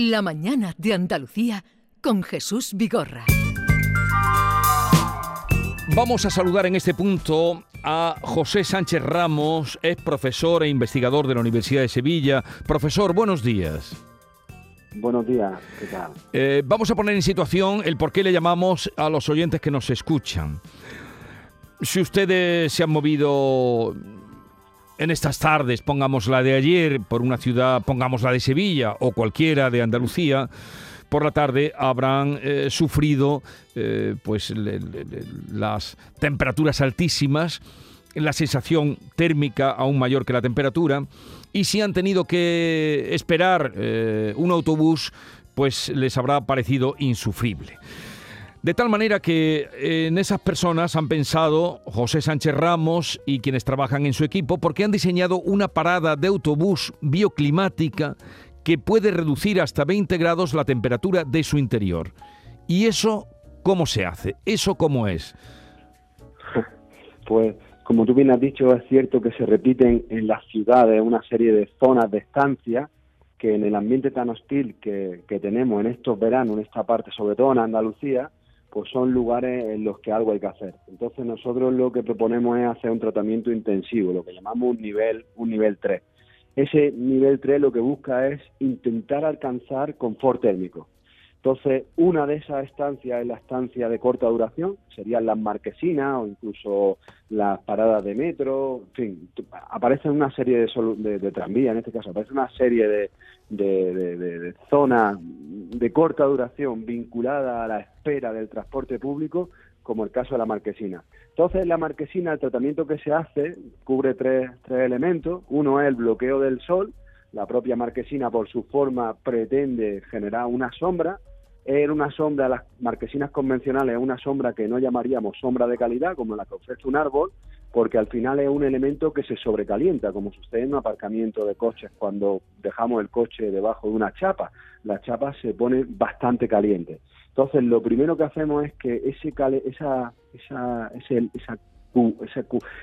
La mañana de Andalucía con Jesús Vigorra. Vamos a saludar en este punto a José Sánchez Ramos, es profesor e investigador de la Universidad de Sevilla. Profesor, buenos días. Buenos días, ¿qué tal? Eh, vamos a poner en situación el por qué le llamamos a los oyentes que nos escuchan. Si ustedes se han movido en estas tardes, pongamos la de ayer, por una ciudad, pongamos la de Sevilla o cualquiera de Andalucía, por la tarde habrán eh, sufrido eh, pues las temperaturas altísimas, la sensación térmica aún mayor que la temperatura, y si han tenido que esperar eh, un autobús, pues les habrá parecido insufrible. De tal manera que en esas personas han pensado José Sánchez Ramos y quienes trabajan en su equipo porque han diseñado una parada de autobús bioclimática que puede reducir hasta 20 grados la temperatura de su interior. ¿Y eso cómo se hace? ¿Eso cómo es? Pues como tú bien has dicho, es cierto que se repiten en las ciudades una serie de zonas de estancia que en el ambiente tan hostil que, que tenemos en estos veranos, en esta parte, sobre todo en Andalucía, pues son lugares en los que algo hay que hacer. Entonces nosotros lo que proponemos es hacer un tratamiento intensivo, lo que llamamos un nivel, un nivel 3. Ese nivel 3 lo que busca es intentar alcanzar confort térmico. Entonces, una de esas estancias es la estancia de corta duración, serían las marquesinas o incluso las paradas de metro, en fin, aparecen una serie de, de, tranvías, en este caso, aparece una serie de, de, zonas de corta duración vinculada a la espera del transporte público, como el caso de la marquesina. Entonces, la marquesina, el tratamiento que se hace, cubre tres, tres elementos. Uno es el bloqueo del sol, la propia marquesina por su forma pretende generar una sombra, era una sombra, las marquesinas convencionales es una sombra que no llamaríamos sombra de calidad, como la que ofrece un árbol, porque al final es un elemento que se sobrecalienta, como sucede en un aparcamiento de coches cuando dejamos el coche debajo de una chapa. La chapa se pone bastante caliente. Entonces, lo primero que hacemos es que ese, esa, esa, esa, ese,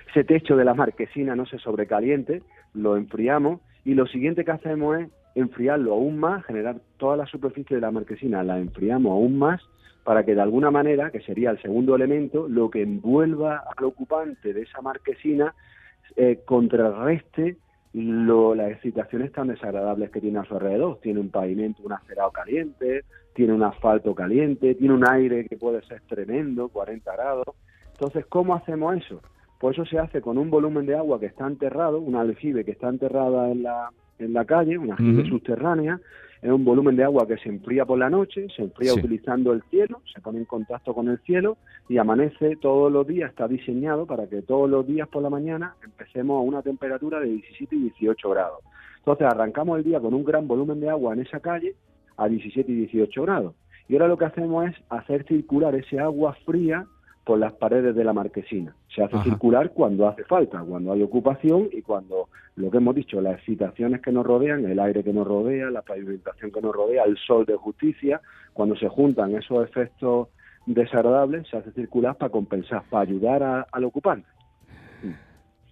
ese techo de la marquesina no se sobrecaliente, lo enfriamos y lo siguiente que hacemos es enfriarlo aún más, generar toda la superficie de la marquesina, la enfriamos aún más para que de alguna manera, que sería el segundo elemento, lo que envuelva al ocupante de esa marquesina eh, contrarreste las excitaciones tan desagradables que tiene a su alrededor. Tiene un pavimento, un acerado caliente, tiene un asfalto caliente, tiene un aire que puede ser tremendo, 40 grados. Entonces, ¿cómo hacemos eso? Pues eso se hace con un volumen de agua que está enterrado, un aljibe que está enterrada en la, en la calle, una aljibe subterránea, es un volumen de agua que se enfría por la noche, se enfría utilizando el cielo, se pone en contacto con el cielo y amanece todos los días, está diseñado para que todos los días por la mañana empecemos a una temperatura de 17 y 18 grados. Entonces arrancamos el día con un gran volumen de agua en esa calle a 17 y 18 grados. Y ahora lo que hacemos es hacer circular ese agua fría por las paredes de la marquesina. Se hace circular cuando hace falta, cuando hay ocupación y cuando, lo que hemos dicho, las excitaciones que nos rodean, el aire que nos rodea, la pavimentación que nos rodea, el sol de justicia, cuando se juntan esos efectos desagradables, se hace circular para compensar, para ayudar al ocupante.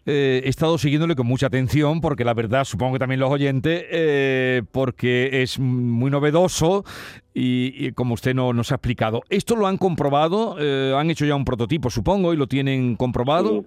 Eh, he estado siguiéndole con mucha atención porque la verdad, supongo que también los oyentes, eh, porque es muy novedoso y, como usted no, nos ha explicado. ¿Esto lo han comprobado? Eh, ¿Han hecho ya un prototipo, supongo, y lo tienen comprobado?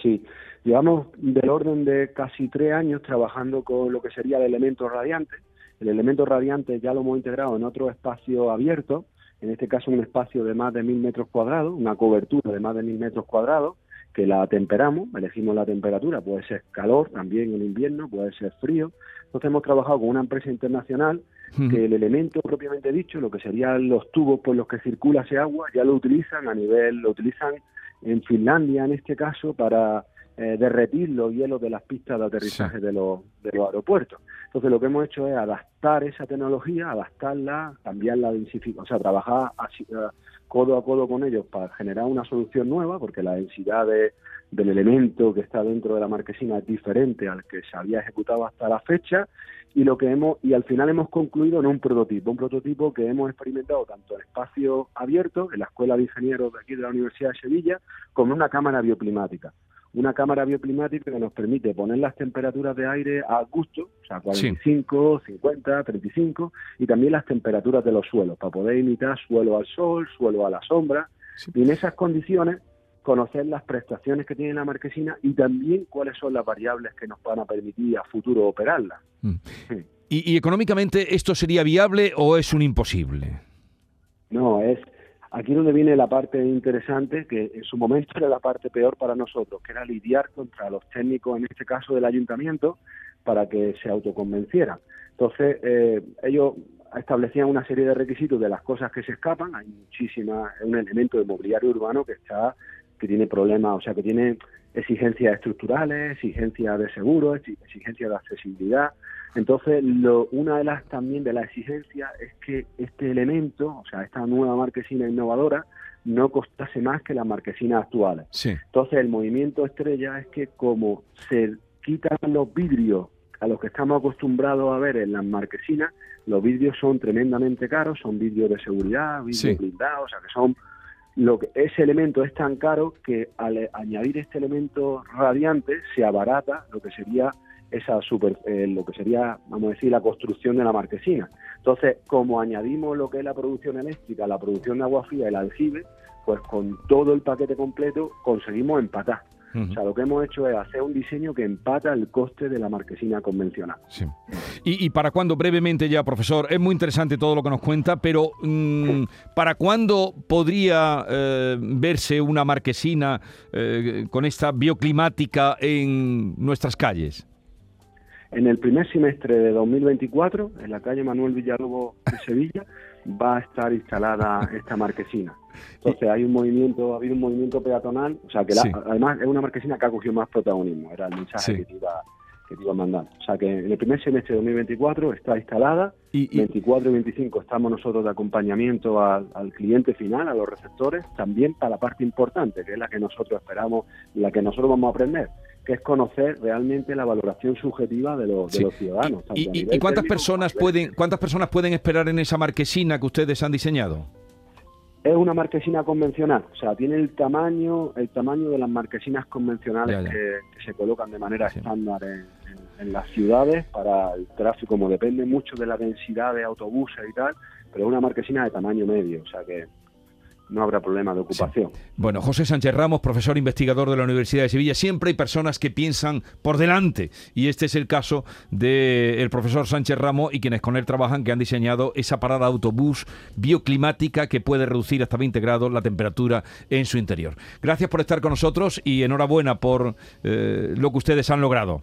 Sí. Llevamos del orden de casi tres años trabajando con lo que sería el elemento radiante. El elemento radiante ya lo hemos integrado en otro espacio abierto, en este caso un espacio de más de mil metros cuadrados, una cobertura de más de mil metros cuadrados, que la temperamos, elegimos la temperatura, puede ser calor también en invierno, puede ser frío. Entonces hemos trabajado con una empresa internacional que el elemento propiamente dicho, lo que serían los tubos por los que circula ese agua, ya lo utilizan a nivel, lo utilizan en Finlandia en este caso para eh, derretir los hielos de las pistas de aterrizaje de, los, de los aeropuertos. Entonces lo que hemos hecho es adaptar esa tecnología, adaptarla, cambiarla, densificar, o sea, trabajar así, eh, codo a codo con ellos para generar una solución nueva, porque la densidad del elemento que está dentro de la marquesina es diferente al que se había ejecutado hasta la fecha y lo que hemos y al final hemos concluido en un prototipo, un prototipo que hemos experimentado tanto en espacio abierto, en la Escuela de Ingenieros de aquí de la Universidad de Sevilla, como en una cámara bioclimática. una cámara bioclimática que nos permite poner las temperaturas de aire a gusto, o sea, 45, 50, 35, y también las temperaturas de los suelos, para poder imitar suelo al sol, suelo a la sombra, y en esas condiciones conocer las prestaciones que tiene la marquesina y también cuáles son las variables que nos van a permitir a futuro operarla. Mm. ¿Y, económicamente esto sería viable o es un imposible? No, es aquí donde viene la parte interesante, que en su momento era la parte peor para nosotros, que era lidiar contra los técnicos, en este caso del ayuntamiento, para que se autoconvencieran. Entonces, eh, ellos establecían una serie de requisitos de las cosas que se escapan, hay muchísimas, un elemento de mobiliario urbano que está que tiene problemas, o sea, que tiene exigencias estructurales, exigencias de seguro, exigencias de accesibilidad. Entonces, lo, una de las también de las exigencias es que este elemento, o sea, esta nueva marquesina innovadora, no costase más que las marquesinas actuales. Entonces, el movimiento estrella es que como se quitan los vidrios a los que estamos acostumbrados a ver en las marquesinas, los vidrios son tremendamente caros, son vidrios de seguridad, vidrios blindados, o sea, que son lo que, ese elemento es tan caro que al añadir este elemento radiante se abarata lo que sería esa super, eh, lo que sería, vamos a decir, la construcción de la marquesina. Entonces, como añadimos lo que es la producción eléctrica, la producción de agua fría, el aljibe, pues con todo el paquete completo conseguimos empatar. O sea, lo que hemos hecho es hacer un diseño que empata el coste de la marquesina convencional. Sí. Y, para cuándo, brevemente ya, profesor, es muy interesante todo lo que nos cuenta, pero mm, ¿para cuándo podría eh, verse una marquesina eh, con esta bioclimática en nuestras calles? En el primer semestre de 2024, en la calle Manuel Villalobos de Sevilla, va a estar instalada esta marquesina. Entonces hay un movimiento, ha habido un movimiento peatonal, o sea que además es una marquesina que ha cogido más protagonismo, era el mensaje que, te iba, que te iba a mandar. O sea que en el primer semestre de 2024 está instalada, y, 24 y 25 estamos nosotros de acompañamiento al, al, cliente final, a los receptores, también para la parte importante, que es la que nosotros esperamos, la que nosotros vamos a aprender que es conocer realmente la valoración subjetiva de los, ciudadanos. ¿Y, cuántas personas pueden cuántas personas pueden esperar en esa marquesina que ustedes han diseñado? Es una marquesina convencional, o sea, tiene el tamaño el tamaño de las marquesinas convencionales Que, se colocan de manera estándar en, en, las ciudades para el tráfico, como depende mucho de la densidad de autobuses y tal, pero es una marquesina de tamaño medio, o sea que no habrá problema de ocupación. Bueno, José Sánchez Ramos, profesor investigador de la Universidad de Sevilla, siempre hay personas que piensan por delante y este es el caso del profesor Sánchez Ramos y quienes con él trabajan que han diseñado esa parada autobús bioclimática que puede reducir hasta 20 grados la temperatura en su interior. Gracias por estar con nosotros y enhorabuena por eh, lo que ustedes han logrado.